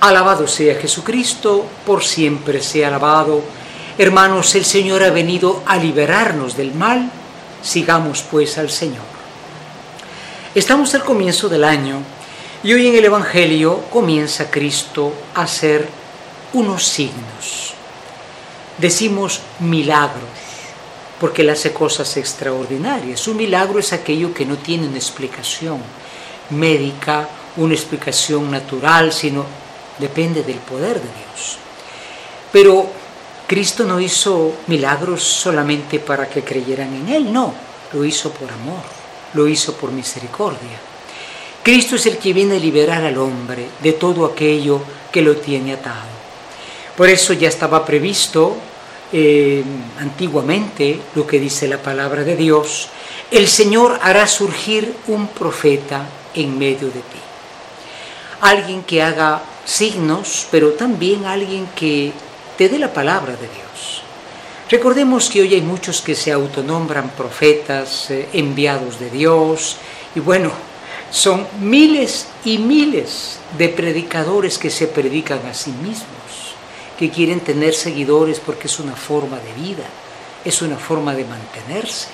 Alabado sea Jesucristo, por siempre sea alabado. Hermanos, el Señor ha venido a liberarnos del mal, sigamos pues al Señor. Estamos al comienzo del año y hoy en el Evangelio comienza Cristo a hacer unos signos. Decimos milagros, porque Él hace cosas extraordinarias. Un milagro es aquello que no tiene una explicación médica, una explicación natural, sino depende del poder de Dios. Pero Cristo no hizo milagros solamente para que creyeran en Él, no, lo hizo por amor, lo hizo por misericordia. Cristo es el que viene a liberar al hombre de todo aquello que lo tiene atado. Por eso ya estaba previsto eh, antiguamente lo que dice la palabra de Dios, el Señor hará surgir un profeta en medio de ti. Alguien que haga signos, pero también alguien que te dé la palabra de Dios. Recordemos que hoy hay muchos que se autonombran profetas, eh, enviados de Dios, y bueno, son miles y miles de predicadores que se predican a sí mismos, que quieren tener seguidores porque es una forma de vida, es una forma de mantenerse.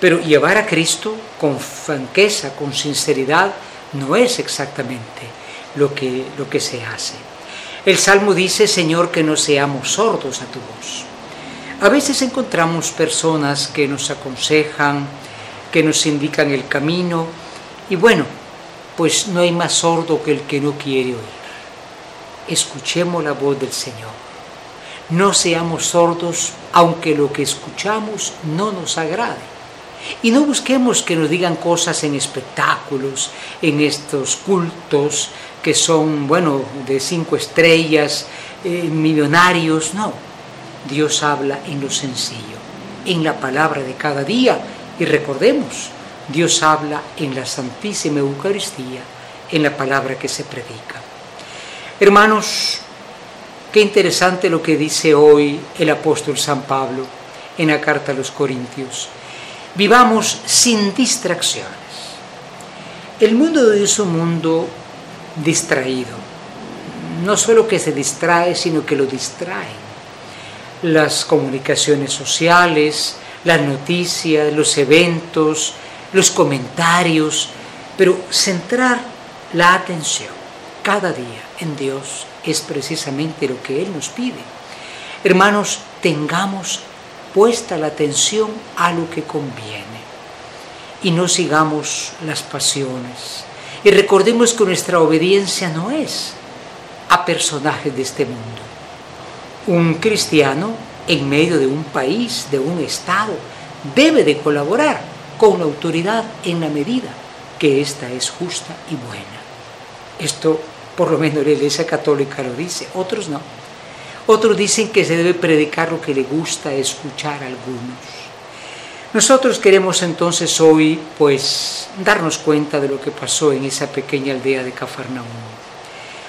Pero llevar a Cristo con franqueza, con sinceridad, no es exactamente lo que, lo que se hace. El Salmo dice, Señor, que no seamos sordos a tu voz. A veces encontramos personas que nos aconsejan, que nos indican el camino, y bueno, pues no hay más sordo que el que no quiere oír. Escuchemos la voz del Señor. No seamos sordos aunque lo que escuchamos no nos agrade. Y no busquemos que nos digan cosas en espectáculos, en estos cultos que son, bueno, de cinco estrellas, eh, millonarios. No, Dios habla en lo sencillo, en la palabra de cada día. Y recordemos, Dios habla en la Santísima Eucaristía, en la palabra que se predica. Hermanos, qué interesante lo que dice hoy el apóstol San Pablo en la carta a los Corintios. Vivamos sin distracciones. El mundo es un mundo distraído. No solo que se distrae, sino que lo distrae. Las comunicaciones sociales, las noticias, los eventos, los comentarios, pero centrar la atención cada día en Dios es precisamente lo que Él nos pide. Hermanos, tengamos puesta la atención a lo que conviene y no sigamos las pasiones. Y recordemos que nuestra obediencia no es a personajes de este mundo. Un cristiano en medio de un país, de un estado, debe de colaborar con la autoridad en la medida que ésta es justa y buena. Esto por lo menos la Iglesia Católica lo dice, otros no. Otros dicen que se debe predicar lo que le gusta escuchar a algunos. Nosotros queremos entonces hoy pues darnos cuenta de lo que pasó en esa pequeña aldea de Cafarnaúm.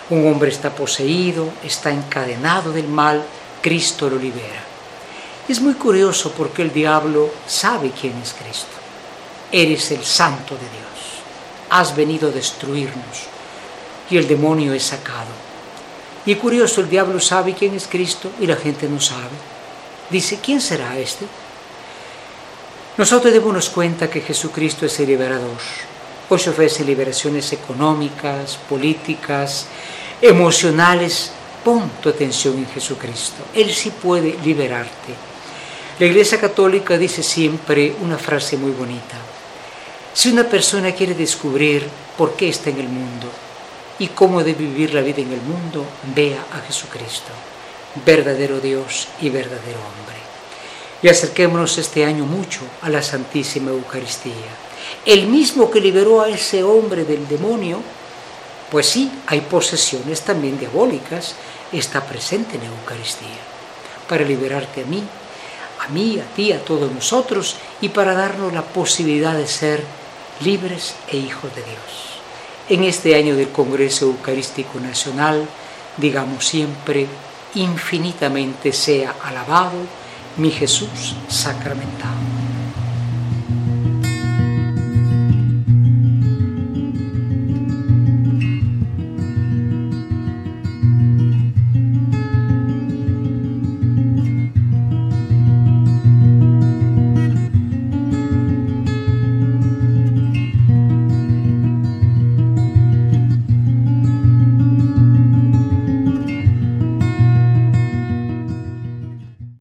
Un hombre está poseído, está encadenado del mal, Cristo lo libera. Es muy curioso porque el diablo sabe quién es Cristo eres el santo de Dios, has venido a destruirnos y el demonio es sacado. Y curioso, el diablo sabe quién es Cristo y la gente no sabe. Dice, ¿quién será este? Nosotros debemos cuenta que Jesucristo es el liberador. Hoy ofrece liberaciones económicas, políticas, emocionales. Pon tu atención en Jesucristo. Él sí puede liberarte. La Iglesia Católica dice siempre una frase muy bonita. Si una persona quiere descubrir por qué está en el mundo y cómo debe vivir la vida en el mundo, vea a Jesucristo, verdadero Dios y verdadero hombre. Y acerquémonos este año mucho a la Santísima Eucaristía. El mismo que liberó a ese hombre del demonio, pues sí, hay posesiones también diabólicas, está presente en la Eucaristía, para liberarte a mí, a mí, a ti, a todos nosotros, y para darnos la posibilidad de ser libres e hijos de Dios. En este año del Congreso Eucarístico Nacional, digamos siempre, infinitamente sea alabado mi Jesús sacramentado.